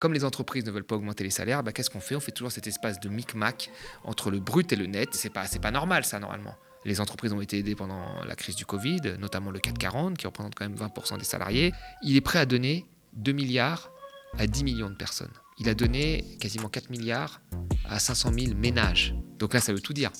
Comme les entreprises ne veulent pas augmenter les salaires, bah, qu'est-ce qu'on fait? On fait toujours cet espace de micmac entre le brut et le net. C'est pas, pas normal ça normalement. Les entreprises ont été aidées pendant la crise du Covid, notamment le 440 qui représente quand même 20% des salariés. Il est prêt à donner 2 milliards à 10 millions de personnes. Il a donné quasiment 4 milliards à 500 000 ménages. Donc là, ça veut tout dire.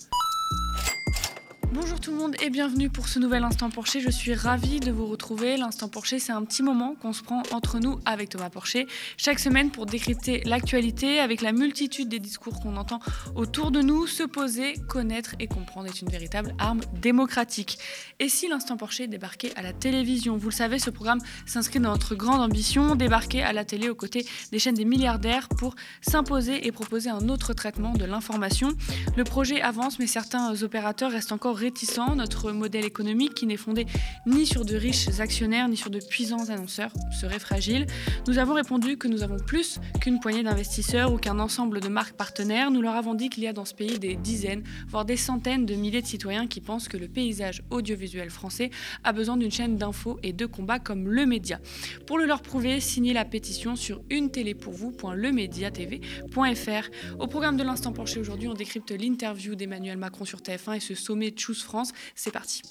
Bonjour tout le monde et bienvenue pour ce nouvel Instant Porcher. Je suis ravie de vous retrouver. L'Instant Porcher, c'est un petit moment qu'on se prend entre nous avec Thomas Porcher chaque semaine pour décrypter l'actualité avec la multitude des discours qu'on entend autour de nous. Se poser, connaître et comprendre est une véritable arme démocratique. Et si l'Instant Porcher débarquait à la télévision? Vous le savez, ce programme s'inscrit dans notre grande ambition, débarquer à la télé aux côtés des chaînes des milliardaires pour s'imposer et proposer un autre traitement de l'information. Le projet avance, mais certains opérateurs restent encore réticent. Notre modèle économique, qui n'est fondé ni sur de riches actionnaires ni sur de puissants annonceurs, serait fragile. Nous avons répondu que nous avons plus qu'une poignée d'investisseurs ou qu'un ensemble de marques partenaires. Nous leur avons dit qu'il y a dans ce pays des dizaines, voire des centaines de milliers de citoyens qui pensent que le paysage audiovisuel français a besoin d'une chaîne d'infos et de combats comme le média. Pour le leur prouver, signez la pétition sur une télé pour vous.lemediatv.fr. Au programme de l'instant penché aujourd'hui, on décrypte l'interview d'Emmanuel Macron sur TF1 et ce sommet de France. C'est parti.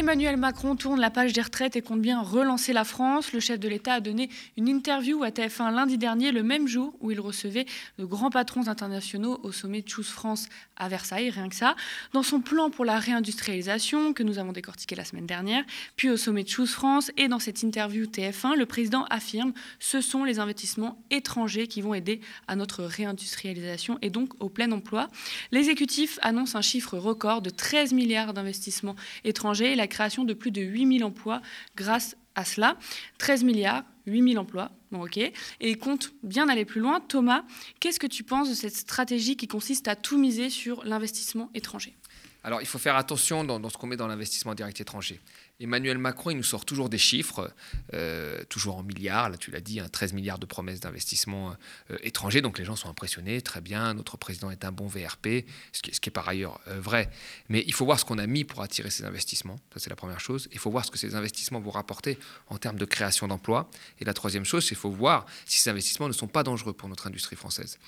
Emmanuel Macron tourne la page des retraites et compte bien relancer la France. Le chef de l'État a donné une interview à TF1 lundi dernier, le même jour où il recevait de grands patrons internationaux au sommet Choose France à Versailles, rien que ça. Dans son plan pour la réindustrialisation, que nous avons décortiqué la semaine dernière, puis au sommet Choose France et dans cette interview TF1, le président affirme ce sont les investissements étrangers qui vont aider à notre réindustrialisation et donc au plein emploi. L'exécutif annonce un chiffre record de 13 milliards d'investissements étrangers. Création de plus de 8000 emplois grâce à cela. 13 milliards, 8000 emplois, bon ok, et compte bien aller plus loin. Thomas, qu'est-ce que tu penses de cette stratégie qui consiste à tout miser sur l'investissement étranger? Alors, il faut faire attention dans, ce qu'on met dans l'investissement direct étranger. Emmanuel Macron, il nous sort toujours des chiffres, euh, toujours en milliards, là tu l'as dit, 13 hein, milliards de promesses d'investissement euh, étrangers, donc les gens sont impressionnés, très bien, notre président est un bon VRP, ce qui, est, par ailleurs euh, vrai. Mais il faut voir ce qu'on a mis pour attirer ces investissements, ça c'est la première chose. Il faut voir ce que ces investissements vont rapporter en termes de création d'emplois. Et la troisième chose, c'est qu'il faut voir si ces investissements ne sont pas dangereux pour notre industrie française.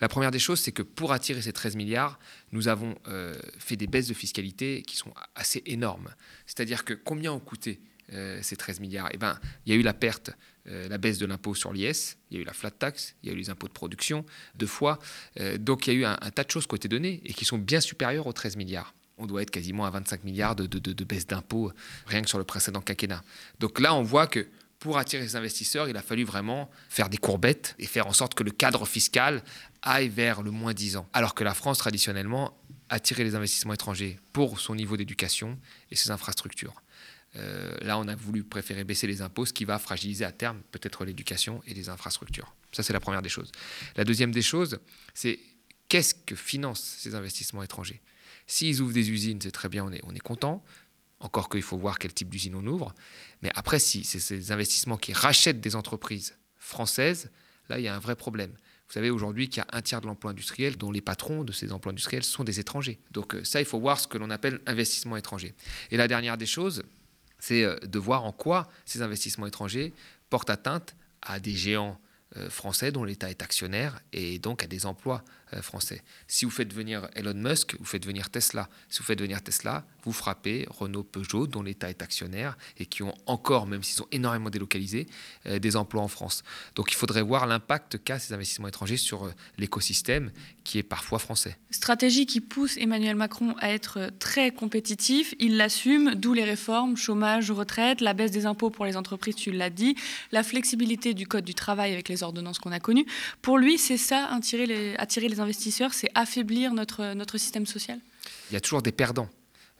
La première des choses, c'est que pour attirer ces 13 milliards, nous avons fait des baisses de fiscalité qui sont assez énormes. C'est-à-dire que combien ont coûté euh, ces 13 milliards? Eh bien, il y a eu la perte, euh, la baisse de l'impôt sur l'IS, il y a eu la flat tax, il y a eu les impôts de production, deux fois. Euh, donc il y a eu un, tas de choses qui données et qui sont bien supérieures aux 13 milliards. On doit être quasiment à 25 milliards de, de baisse d'impôts rien que sur le précédent quinquennat. Donc là, on voit que pour attirer les investisseurs, il a fallu vraiment faire des courbettes et faire en sorte que le cadre fiscal aille vers le moins 10 ans. Alors que la France, traditionnellement, attirer les investissements étrangers pour son niveau d'éducation et ses infrastructures. Euh, là, on a voulu préférer baisser les impôts, ce qui va fragiliser à terme peut-être l'éducation et les infrastructures. Ça, c'est la première des choses. La deuxième des choses, c'est qu'est-ce que financent ces investissements étrangers? S'ils ouvrent des usines, c'est très bien, on est, on est content. Encore qu'il faut voir quel type d'usine on ouvre. Mais après, si c'est ces investissements qui rachètent des entreprises françaises, là, il y a un vrai problème. Vous savez aujourd'hui qu'il y a un tiers de l'emploi industriel dont les patrons de ces emplois industriels sont des étrangers. Donc euh, ça, il faut voir ce que l'on appelle investissement étranger. Et la dernière des choses, c'est euh, de voir en quoi ces investissements étrangers portent atteinte à des géants euh, français dont l'État est actionnaire et donc à des emplois français. Si vous faites venir Elon Musk, vous faites venir Tesla. Si vous faites venir Tesla, vous frappez Renault, Peugeot, dont l'État est actionnaire et qui ont encore, même s'ils sont énormément délocalisés, euh, des emplois en France. Donc il faudrait voir l'impact qu'a ces investissements étrangers sur euh, l'écosystème qui est parfois français. Stratégie qui pousse Emmanuel Macron à être très compétitif. Il l'assume, d'où les réformes, chômage, retraite, la baisse des impôts pour les entreprises, tu l'as dit, la flexibilité du code du travail avec les ordonnances qu'on a connues. Pour lui, c'est ça, attirer les, attirer les c'est affaiblir notre, notre système social? Il y a toujours des perdants.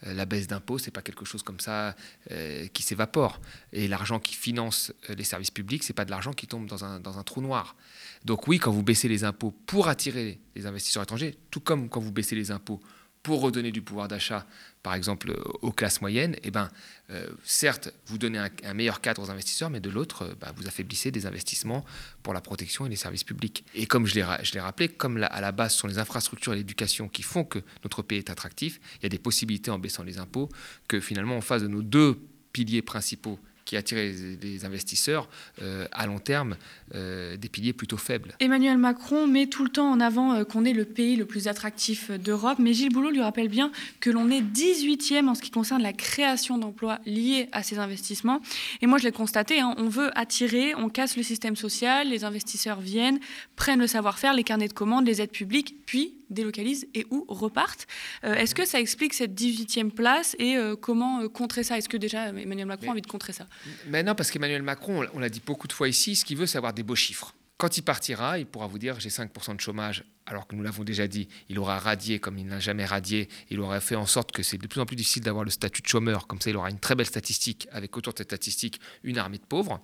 Euh, la baisse d'impôts, c'est pas quelque chose comme ça euh, qui s'évapore. Et l'argent qui finance euh, les services publics, c'est pas de l'argent qui tombe dans un, dans un trou noir. Donc oui, quand vous baissez les impôts pour attirer les investisseurs étrangers, tout comme quand vous baissez les impôts pour redonner du pouvoir d'achat, par exemple, aux classes moyennes, eh ben, euh, certes, vous donnez un, meilleur cadre aux investisseurs, mais de l'autre, euh, bah, vous affaiblissez des investissements pour la protection et les services publics. Et comme je l'ai rappelé, comme à la base ce sont les infrastructures et l'éducation qui font que notre pays est attractif, il y a des possibilités en baissant les impôts que finalement, en face de nos deux piliers principaux qui attirait les, investisseurs euh, à long terme euh, des piliers plutôt faibles. Emmanuel Macron met tout le temps en avant euh, qu'on est le pays le plus attractif d'Europe, mais Gilles Boulot lui rappelle bien que l'on est 18e en ce qui concerne la création d'emplois liés à ces investissements. Et moi, je l'ai constaté, hein, on veut attirer, on casse le système social, les investisseurs viennent, prennent le savoir-faire, les carnets de commandes, les aides publiques, puis délocalisent et où repartent. Euh, est-ce que ça explique cette 18e place et euh, comment euh, contrer ça? Est-ce que déjà Emmanuel Macron a envie de contrer ça? Mais non, parce qu'Emmanuel Macron, on l'a dit beaucoup de fois ici, ce qu'il veut, c'est avoir des beaux chiffres. Quand il partira, il pourra vous dire j'ai 5% de chômage, alors que nous l'avons déjà dit, il aura radié comme il n'a jamais radié, il aura fait en sorte que c'est de plus en plus difficile d'avoir le statut de chômeur, comme ça il aura une très belle statistique, avec autour de cette statistique une armée de pauvres.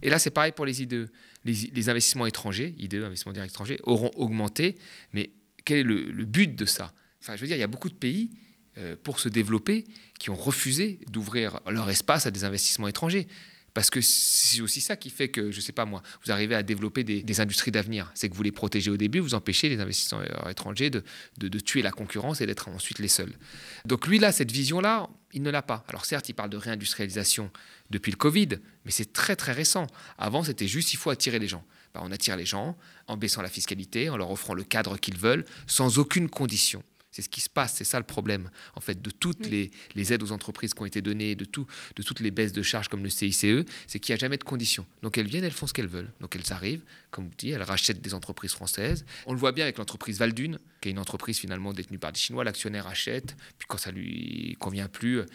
Et là c'est pareil pour les IDE. Les, les investissements étrangers, IDE, investissements directs étrangers, auront augmenté, mais quel est le, but de ça? Enfin, je veux dire, il y a beaucoup de pays, euh, pour se développer, qui ont refusé d'ouvrir leur espace à des investissements étrangers. Parce que c'est aussi ça qui fait que, je ne sais pas moi, vous arrivez à développer des, industries d'avenir. C'est que vous les protégez au début, vous empêchez les investisseurs étrangers de, de tuer la concurrence et d'être ensuite les seuls. Donc lui, là, cette vision-là, il ne l'a pas. Alors certes, il parle de réindustrialisation depuis le Covid, mais c'est très très récent. Avant, c'était juste, il faut attirer les gens. Bah, on attire les gens en baissant la fiscalité, en leur offrant le cadre qu'ils veulent, sans aucune condition. C'est ce qui se passe, c'est ça le problème, en fait, de toutes les, aides aux entreprises qui ont été données, de, tout, de toutes les baisses de charges comme le CICE, c'est qu'il n'y a jamais de conditions. Donc elles viennent, elles font ce qu'elles veulent. Donc elles arrivent, comme vous dites, elles rachètent des entreprises françaises. On le voit bien avec l'entreprise Valdune, qui est une entreprise finalement détenue par des Chinois. L'actionnaire achète, puis quand ça lui convient plus, euh,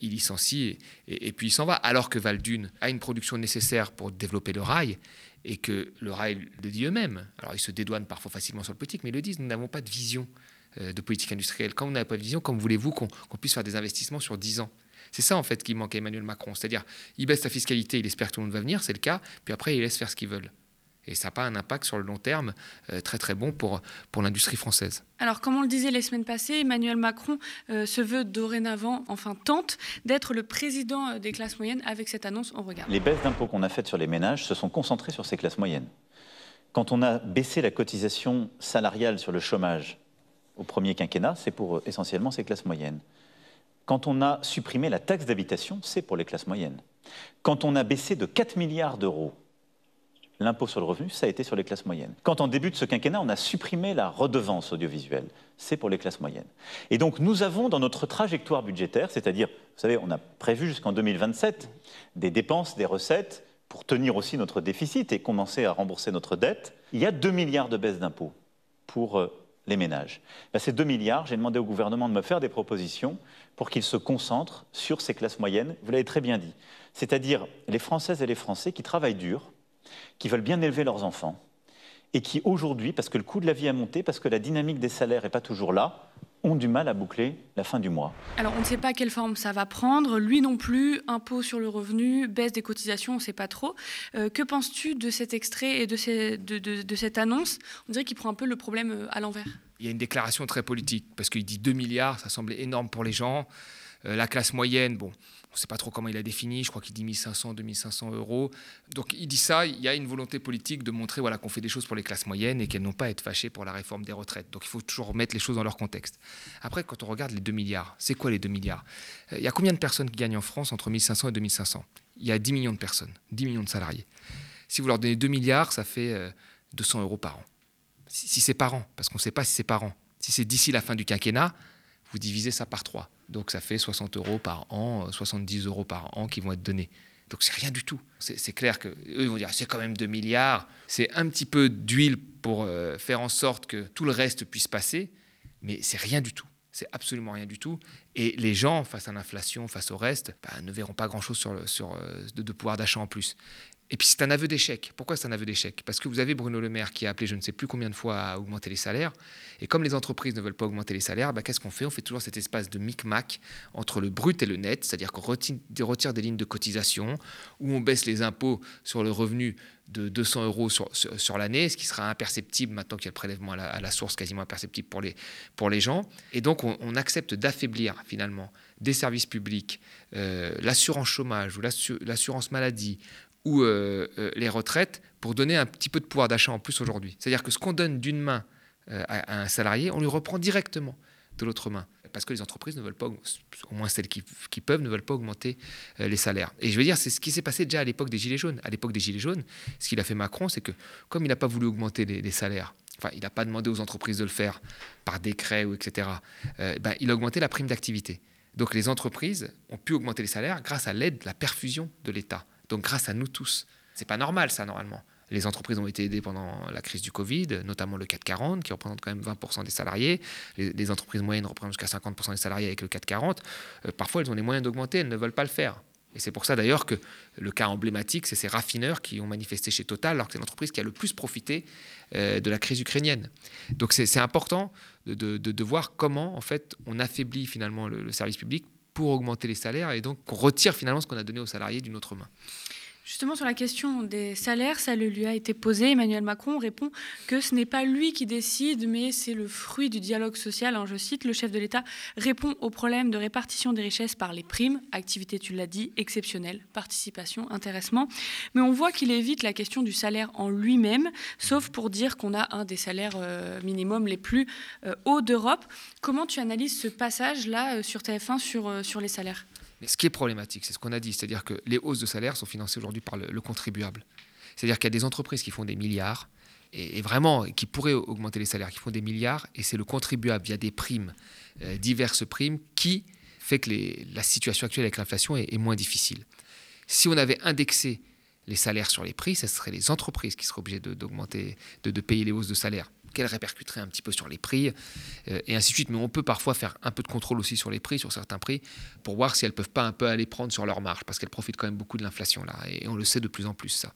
il licencie et, et puis il s'en va. Alors que Valdune a une production nécessaire pour développer le rail et que le rail le dit eux-mêmes. Alors ils se dédouanent parfois facilement sur le politique, mais ils le disent, nous n'avons pas de vision de politique industrielle. Quand vous n'avez pas de vision, comment voulez-vous qu'on puisse faire des investissements sur 10 ans? C'est ça en fait qui manque à Emmanuel Macron. C'est-à-dire, il baisse la fiscalité, il espère que tout le monde va venir, c'est le cas, puis après il laisse faire ce qu'ils veulent. Et ça n'a pas un impact sur le long terme euh, très très bon pour, pour l'industrie française. Alors, comme on le disait les semaines passées, Emmanuel Macron euh, se veut dorénavant, enfin tente, d'être le président euh, des classes moyennes. Avec cette annonce, on regarde. Les baisses d'impôts qu'on a faites sur les ménages se sont concentrées sur ces classes moyennes. Quand on a baissé la cotisation salariale sur le chômage au premier quinquennat, c'est pour essentiellement ces classes moyennes. Quand on a supprimé la taxe d'habitation, c'est pour les classes moyennes. Quand on a baissé de 4 milliards d'euros l'impôt sur le revenu, ça a été sur les classes moyennes. Quand en début de ce quinquennat, on a supprimé la redevance audiovisuelle, c'est pour les classes moyennes. Et donc nous avons dans notre trajectoire budgétaire, c'est-à-dire, vous savez, on a prévu jusqu'en 2027 des dépenses, des recettes pour tenir aussi notre déficit et commencer à rembourser notre dette, il y a 2 milliards de baisse d'impôts pour euh, les ménages. Ben, ces 2 milliards, j'ai demandé au gouvernement de me faire des propositions pour qu'il se concentre sur ces classes moyennes, vous l'avez très bien dit, c'est-à-dire les Françaises et les Français qui travaillent dur, qui veulent bien élever leurs enfants et qui aujourd'hui, parce que le coût de la vie a monté, parce que la dynamique des salaires n'est pas toujours là, ont du mal à boucler la fin du mois. Alors on ne sait pas quelle forme ça va prendre, lui non plus, impôt sur le revenu, baisse des cotisations, on ne sait pas trop. Euh, que penses-tu de cet extrait et de, de, cette annonce? On dirait qu'il prend un peu le problème euh, à l'envers. Il y a une déclaration très politique, parce qu'il dit 2 milliards, ça semblait énorme pour les gens. Euh, la classe moyenne, bon, on ne sait pas trop comment il a défini, je crois qu'il dit 1500, 2500 euros. Donc il dit ça, il y a une volonté politique de montrer voilà, qu'on fait des choses pour les classes moyennes et qu'elles n'ont pas à être fâchées pour la réforme des retraites. Donc il faut toujours remettre les choses dans leur contexte. Après, quand on regarde les 2 milliards, c'est quoi les 2 milliards? Euh, Il y a combien de personnes qui gagnent en France entre 1500 et 2500 Il y a 10 millions de personnes, 10 millions de salariés. Si vous leur donnez 2 milliards, ça fait 200 euh, euros par an. Si, c'est par an, parce qu'on ne sait pas si c'est par an. Si c'est d'ici la fin du quinquennat, vous divisez ça par 3. Donc ça fait 60 euros par an, 70 euros par an qui vont être donnés. Donc c'est rien du tout. C'est clair qu'eux vont dire c'est quand même 2 milliards. C'est un petit peu d'huile pour euh, faire en sorte que tout le reste puisse passer, mais c'est rien du tout. C'est absolument rien du tout. Et les gens, face à l'inflation, face au reste, bah, ne verront pas grand-chose sur, sur euh, de, pouvoir d'achat en plus. Et puis c'est un aveu d'échec. Pourquoi c'est un aveu d'échec? Parce que vous avez Bruno Le Maire qui a appelé je ne sais plus combien de fois à augmenter les salaires. Et comme les entreprises ne veulent pas augmenter les salaires, bah, qu'est-ce qu'on fait? On fait toujours cet espace de micmac entre le brut et le net, c'est-à-dire qu'on retire des lignes de cotisation, ou on baisse les impôts sur le revenu de 200 euros sur, l'année, ce qui sera imperceptible maintenant qu'il y a le prélèvement à la, source quasiment imperceptible pour les, pour les gens. Et donc on, accepte d'affaiblir finalement des services publics, euh, l'assurance chômage ou l'assurance maladie ou euh, euh, les retraites pour donner un petit peu de pouvoir d'achat en plus aujourd'hui. C'est-à-dire que ce qu'on donne d'une main euh, à, un salarié, on lui reprend directement de l'autre main. parce que les entreprises ne veulent pas, au moins celles qui, peuvent, ne veulent pas augmenter les salaires. Et je veux dire, c'est ce qui s'est passé déjà à l'époque des Gilets jaunes. À l'époque des Gilets jaunes, ce qu'il a fait Macron, c'est que comme il n'a pas voulu augmenter les, salaires, enfin, il n'a pas demandé aux entreprises de le faire par décret ou etc., ben, il a augmenté la prime d'activité. Donc les entreprises ont pu augmenter les salaires grâce à l'aide, la perfusion de l'État. Donc grâce à nous tous. C'est pas normal ça normalement. Les entreprises ont été aidées pendant la crise du Covid, notamment le 440, qui représente quand même 20% des salariés. Les, entreprises moyennes représentent jusqu'à 50% des salariés avec le 440. Euh, parfois, elles ont les moyens d'augmenter, elles ne veulent pas le faire. Et c'est pour ça d'ailleurs que le cas emblématique, c'est ces raffineurs qui ont manifesté chez Total, alors que c'est l'entreprise qui a le plus profité euh, de la crise ukrainienne. Donc c'est important de, voir comment en fait on affaiblit finalement le service public pour augmenter les salaires et donc qu'on retire finalement ce qu'on a donné aux salariés d'une autre main. Justement, sur la question des salaires, ça lui a été posé. Emmanuel Macron répond que ce n'est pas lui qui décide, mais c'est le fruit du dialogue social. je cite, le chef de l'État répond au problème de répartition des richesses par les primes, activité, tu l'as dit, exceptionnelle, participation, intéressement. Mais on voit qu'il évite la question du salaire en lui-même, sauf pour dire qu'on a un des salaires euh, minimums les plus euh, hauts d'Europe. Comment tu analyses ce passage-là euh, sur TF1 sur, sur les salaires? Ce qui est problématique, c'est ce qu'on a dit, c'est-à-dire que les hausses de salaire sont financées aujourd'hui par le, contribuable. C'est-à-dire qu'il y a des entreprises qui font des milliards, et, vraiment qui pourraient augmenter les salaires, qui font des milliards, et c'est le contribuable via des primes, euh, diverses primes, qui fait que la situation actuelle avec l'inflation est, moins difficile. Si on avait indexé les salaires sur les prix, ce seraient les entreprises qui seraient obligées de payer les hausses de salaire qu'elle répercuterait un petit peu sur les prix, euh, et ainsi de suite. Mais on peut parfois faire un peu de contrôle aussi sur les prix, sur certains prix, pour voir si elles peuvent pas un peu aller prendre sur leur marge, parce qu'elles profitent quand même beaucoup de l'inflation là, et on le sait de plus en plus ça.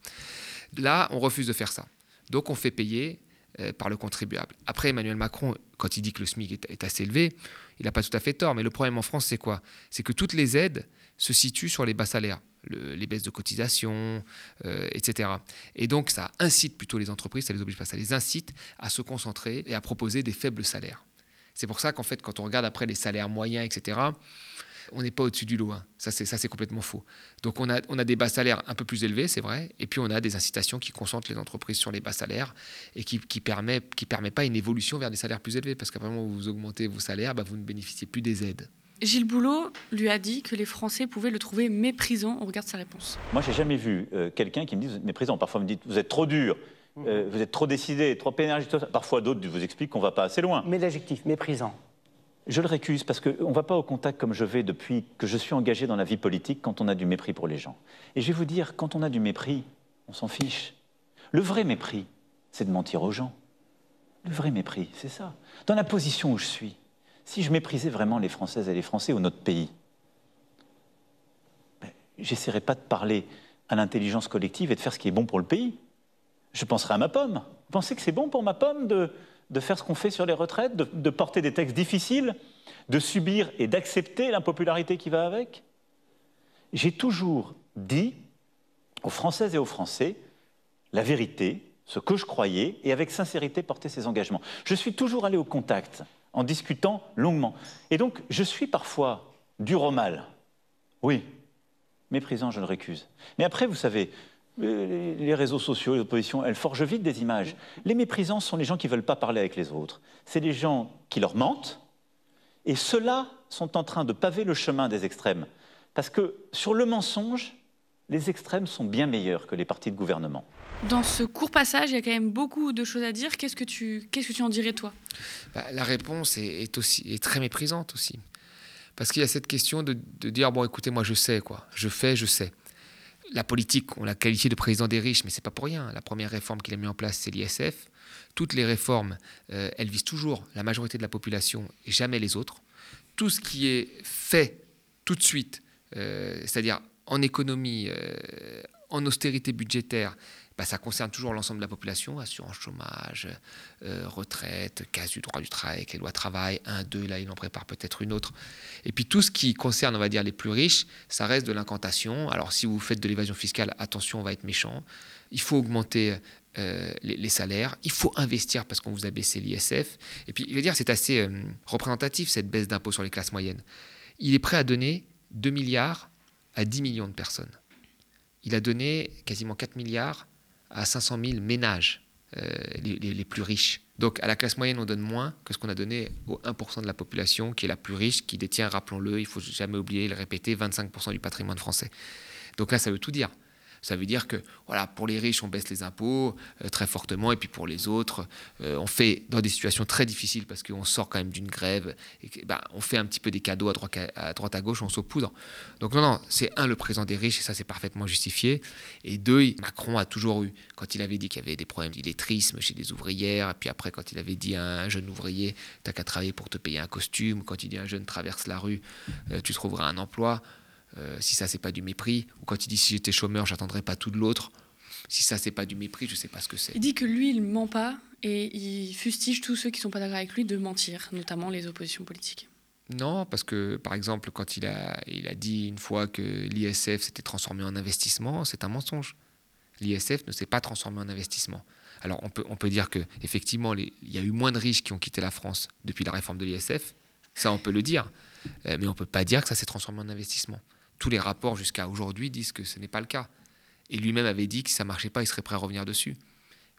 Là, on refuse de faire ça. Donc on fait payer euh, par le contribuable. Après, Emmanuel Macron, quand il dit que le SMIC est, est assez élevé, il n'a pas tout à fait tort, mais le problème en France, c'est quoi? C'est que toutes les aides se situent sur les bas salaires les baisses de cotisation, euh, etc. Et donc, ça incite plutôt les entreprises, ça les oblige pas, ça les incite à se concentrer et à proposer des faibles salaires. C'est pour ça qu'en fait, quand on regarde après les salaires moyens, etc., on n'est pas au-dessus du lot. Hein. Ça, c'est complètement faux. Donc, on a, des bas salaires un peu plus élevés, c'est vrai, et puis on a des incitations qui concentrent les entreprises sur les bas salaires et qui ne permet, qui permet pas une évolution vers des salaires plus élevés, parce qu'à où vous augmentez vos salaires, bah, vous ne bénéficiez plus des aides. Gilles Boulot lui a dit que les Français pouvaient le trouver méprisant. On regarde sa réponse. Moi, j'ai jamais vu euh, quelqu'un qui me dise méprisant. Parfois, me dit vous êtes trop dur, euh, vous êtes trop décidé, trop énergique. Parfois, d'autres vous expliquent qu'on ne va pas assez loin. Mais l'adjectif méprisant. Je le récuse parce qu'on ne va pas au contact comme je vais depuis que je suis engagé dans la vie politique quand on a du mépris pour les gens. Et je vais vous dire, quand on a du mépris, on s'en fiche. Le vrai mépris, c'est de mentir aux gens. Le vrai mépris, c'est ça. Dans la position où je suis, si je méprisais vraiment les Françaises et les Français ou notre pays, ben, j'essaierais pas de parler à l'intelligence collective et de faire ce qui est bon pour le pays. Je penserais à ma pomme. Vous pensez que c'est bon pour ma pomme de, faire ce qu'on fait sur les retraites, de, porter des textes difficiles, de subir et d'accepter l'impopularité qui va avec? J'ai toujours dit aux Françaises et aux Français la vérité, ce que je croyais, et avec sincérité porter ces engagements. Je suis toujours allé au contact en discutant longuement. Et donc, je suis parfois dur au mal. Oui, méprisant, je le récuse. Mais après, vous savez, euh, les réseaux sociaux, les oppositions, elles forgent vite des images. Les méprisants sont les gens qui ne veulent pas parler avec les autres. C'est les gens qui leur mentent. Et ceux-là sont en train de paver le chemin des extrêmes. Parce que sur le mensonge, les extrêmes sont bien meilleurs que les partis de gouvernement. Dans ce court passage, il y a quand même beaucoup de choses à dire. Qu'est-ce que tu, qu'est-ce que tu en dirais, toi? Bah, La réponse est, aussi, est très méprisante aussi. Parce qu'il y a cette question de, dire, bon, écoutez, moi, je sais, quoi. Je fais, je sais. La politique, on l'a qualifié de président des riches, mais c'est pas pour rien. La première réforme qu'il a mis en place, c'est l'ISF. Toutes les réformes, euh, elles visent toujours la majorité de la population et jamais les autres. Tout ce qui est fait tout de suite, euh, c'est-à-dire en économie, euh, en austérité budgétaire, bah, ça concerne toujours l'ensemble de la population, assurance chômage, euh, retraite, casse du droit du travail les lois travail, un, deux, là il en prépare peut-être une autre. Et puis tout ce qui concerne, on va dire, les plus riches, ça reste de l'incantation. Alors si vous faites de l'évasion fiscale, attention, on va être méchant. Il faut augmenter euh, les, salaires, il faut investir parce qu'on vous a baissé l'ISF. Et puis, je veux dire, c'est assez euh, représentatif cette baisse d'impôt sur les classes moyennes. Il est prêt à donner 2 milliards à 10 millions de personnes. Il a donné quasiment 4 milliards à 500 000 ménages euh, les, plus riches Donc à la classe moyenne, on donne moins que ce qu'on a donné au 1% de la population qui est la plus riche, qui détient, rappelons-le, il faut jamais oublier, le répéter, 25% du patrimoine français. Donc là, ça veut tout dire. Ça veut dire que voilà, pour les riches, on baisse les impôts euh, très fortement, et puis pour les autres, euh, on fait dans des situations très difficiles parce qu'on sort quand même d'une grève, et ben, on fait un petit peu des cadeaux à droite à, gauche, on saupoudre. Donc non, non, c'est un, le président des riches, et ça c'est parfaitement justifié, et deux, Macron a toujours eu, quand il avait dit qu'il y avait des problèmes d'illettrisme chez des ouvrières, et puis après quand il avait dit à un jeune ouvrier, t'as qu'à travailler pour te payer un costume, quand il dit à un jeune traverse la rue, euh, tu trouveras un emploi, euh, si ça c'est pas du mépris, ou quand il dit si j'étais chômeur, j'attendrais pas tout de l'autre. Si ça c'est pas du mépris, je sais pas ce que c'est. Il dit que lui il ment pas et il fustige tous ceux qui sont pas d'accord avec lui de mentir, notamment les oppositions politiques. Non, parce que par exemple quand il a, il a dit une fois que l'ISF s'était transformé en investissement, c'est un mensonge. L'ISF ne s'est pas transformé en investissement. Alors on peut, on peut dire que effectivement il y a eu moins de riches qui ont quitté la France depuis la réforme de l'ISF, ça on peut le dire, euh, mais on peut pas dire que ça s'est transformé en investissement tous les rapports jusqu'à aujourd'hui disent que ce n'est pas le cas. Et lui-même avait dit que si ça ne marchait pas, il serait prêt à revenir dessus.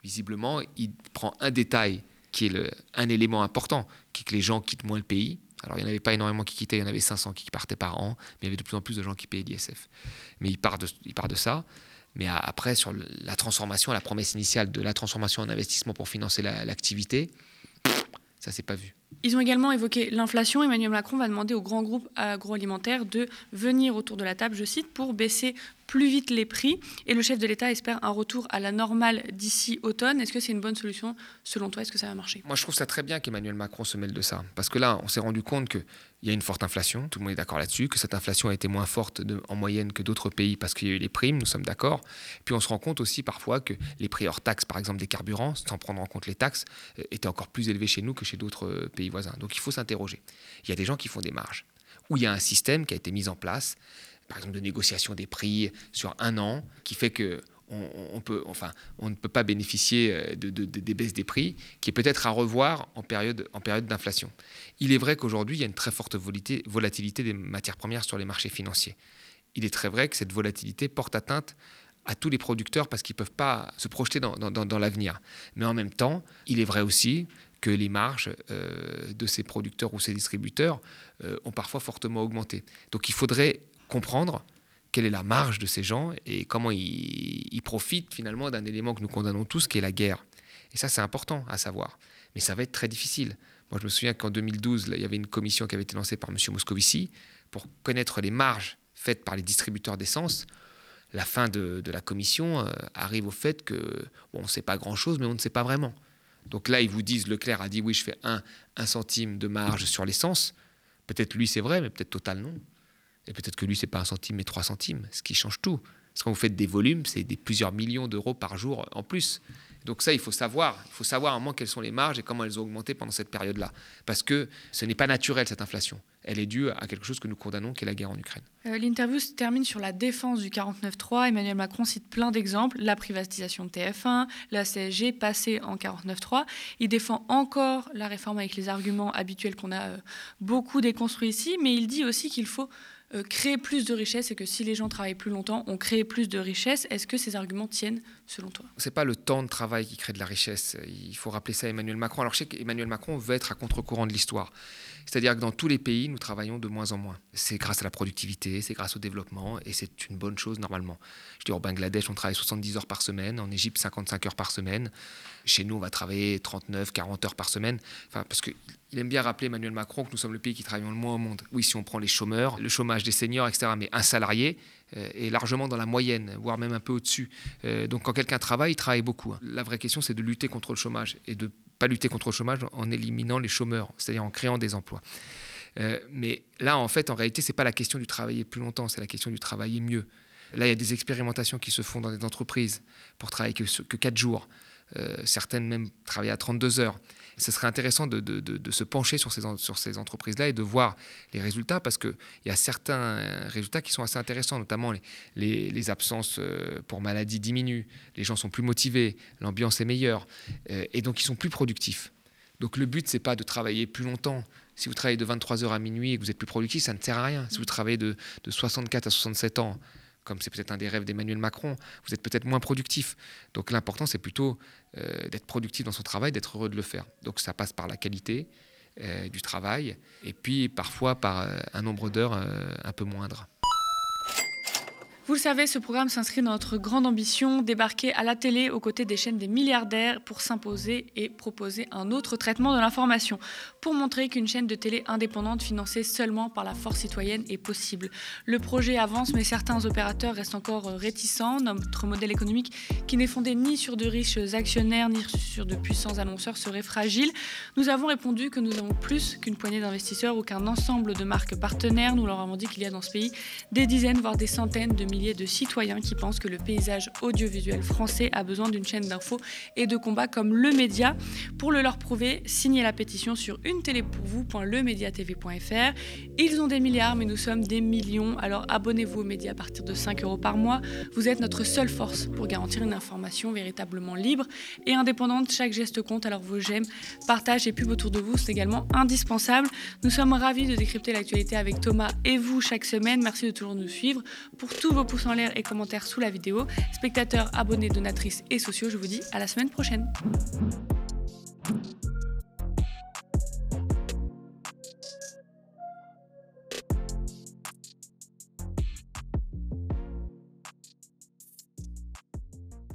Visiblement, il prend un détail qui est un élément important, qui est que les gens quittent moins le pays. Alors, il n'y en avait pas énormément qui quittaient, il y en avait 500 qui partaient par an, mais il y avait de plus en plus de gens qui payaient l'ISF. Mais il part, de, ça. Mais après, sur la transformation, la promesse initiale de la transformation en investissement pour financer l'activité, ça s'est pas vu. Ils ont également évoqué l'inflation. Emmanuel Macron va demander aux grands groupes agroalimentaires de venir autour de la table, je cite, pour baisser plus vite les prix. Et le chef de l'État espère un retour à la normale d'ici automne. Est-ce que c'est une bonne solution selon toi? Est-ce que ça va marcher? Moi, je trouve ça très bien qu'Emmanuel Macron se mêle de ça. Parce que là, on s'est rendu compte qu'il y a une forte inflation. Tout le monde est d'accord là-dessus. Que cette inflation a été moins forte en moyenne que d'autres pays parce qu'il y a eu les primes. Nous sommes d'accord. Puis on se rend compte aussi parfois que les prix hors taxes, par exemple des carburants, sans prendre en compte les taxes, euh, étaient encore plus élevés chez nous que chez d'autres euh, pays voisins. Donc il faut s'interroger. Il y a des gens qui font des marges. Où il y a un système qui a été mis en place par exemple de négociation des prix sur un an, qui fait que on, peut, enfin, on ne peut pas bénéficier euh, de, des baisses des prix, qui est peut-être à revoir en période, en période d'inflation. Il est vrai qu'aujourd'hui, il y a une très forte volatilité des matières premières sur les marchés financiers. Il est très vrai que cette volatilité porte atteinte à tous les producteurs parce qu'ils ne peuvent pas se projeter dans, dans, l'avenir. Mais en même temps, il est vrai aussi que les marges euh, de ces producteurs ou ces distributeurs euh, ont parfois fortement augmenté. Donc il faudrait comprendre quelle est la marge de ces gens et comment ils, profitent finalement d'un élément que nous condamnons tous, qui est la guerre. Et ça, c'est important à savoir. Mais ça va être très difficile. Moi, je me souviens qu'en 2012, il y avait une commission qui avait été lancée par M. Moscovici pour connaître les marges faites par les distributeurs d'essence. La fin de, la commission euh, arrive au fait que bon, on ne sait pas grand-chose, mais on ne sait pas vraiment. Donc là, ils vous disent, Leclerc a dit oui, je fais un, un centime de marge sur l'essence. Peut-être lui, c'est vrai, mais peut-être Total, non. Et peut-être que lui, c'est pas un centime, mais trois centimes, ce qui change tout. Parce que quand vous faites des volumes, c'est des plusieurs millions d'euros par jour en plus. Donc ça, il faut savoir. Il faut savoir à un moment quelles sont les marges et comment elles ont augmenté pendant cette période-là. Parce que ce n'est pas naturel, cette inflation. Elle est due à quelque chose que nous condamnons, qui est la guerre en Ukraine. Euh, l'interview se termine sur la défense du 49.3. Emmanuel Macron cite plein d'exemples. La privatisation de TF1, la CSG passée en 49.3. Il défend encore la réforme avec les arguments habituels qu'on a euh, beaucoup déconstruits ici. Mais il dit aussi qu'il faut créer plus de richesses et que si les gens travaillent plus longtemps, on crée plus de richesses. Est-ce que ces arguments tiennent selon toi? C'est pas le temps de travail qui crée de la richesse. Il faut rappeler ça à Emmanuel Macron. Alors je sais qu'Emmanuel Macron veut être à contre-courant de l'histoire. C'est-à-dire que dans tous les pays, nous travaillons de moins en moins. C'est grâce à la productivité, c'est grâce au développement, et c'est une bonne chose normalement. Je dis, au Bangladesh, on travaille 70 heures par semaine, en Égypte, 55 heures par semaine. Chez nous, on va travailler 39, 40 heures par semaine. Enfin, parce qu'il aime bien rappeler, Emmanuel Macron, que nous sommes le pays qui travaille le moins au monde. Oui, si on prend les chômeurs, le chômage des seniors, etc., mais un salarié est largement dans la moyenne, voire même un peu au-dessus. Euh, donc quand quelqu'un travaille, il travaille beaucoup. La vraie question, c'est de lutter contre le chômage et de pas lutter contre le chômage en éliminant les chômeurs, c'est-à-dire en créant des emplois. Euh, mais là, en fait, en réalité, c'est pas la question du travailler plus longtemps, c'est la question du travailler mieux. Là, il y a des expérimentations qui se font dans des entreprises pour travailler que, que 4 jours. Euh, certaines même travaillent à 32 heures. ce serait intéressant de, se pencher sur ces, entreprises-là et de voir les résultats, parce qu'il y a certains résultats qui sont assez intéressants, notamment les, absences euh, pour maladie diminuent, les gens sont plus motivés, l'ambiance est meilleure, euh, et donc ils sont plus productifs. Donc le but, c'est pas de travailler plus longtemps. Si vous travaillez de 23 heures à minuit et que vous êtes plus productif, ça ne sert à rien. Si vous travaillez de, de 64 à 67 ans, comme c'est peut-être un des rêves d'Emmanuel Macron, vous êtes peut-être moins productif. Donc l'important, c'est plutôt euh, d'être productif dans son travail, d'être heureux de le faire. Donc ça passe par la qualité euh, du travail et puis parfois par euh, un nombre d'heures un peu moindre. Vous le savez, ce programme s'inscrit dans notre grande ambition, débarquer à la télé aux côtés des chaînes des milliardaires pour s'imposer et proposer un autre traitement de l'information, pour montrer qu'une chaîne de télé indépendante financée seulement par la force citoyenne est possible. Le projet avance, mais certains opérateurs restent encore réticents. Notre modèle économique, qui n'est fondé ni sur de riches actionnaires, ni sur de puissants annonceurs, serait fragile. Nous avons répondu que nous avons plus qu'une poignée d'investisseurs ou qu'un ensemble de marques partenaires. Nous leur avons dit qu'il y a dans ce pays des dizaines, voire des centaines de milliers de citoyens qui pensent que le paysage audiovisuel français a besoin d'une chaîne d'infos et de combats comme le média. Pour le leur prouver, signez la pétition sur une télé pour vous.lemediatv.fr. Ils ont des milliards, mais nous sommes des millions. Alors abonnez-vous aux médias à partir de 5 euros par mois. Vous êtes notre seule force pour garantir une information véritablement libre et indépendante. Chaque geste compte, alors vos j'aime, partage et pub autour de vous, c'est également indispensable. Nous sommes ravis de décrypter l'actualité avec Thomas et vous chaque semaine. Merci de toujours nous suivre. Pour tous vos pouces en l'air et commentaires sous la vidéo. Spectateurs, abonnés, donatrices et sociaux, je vous dis à la semaine prochaine.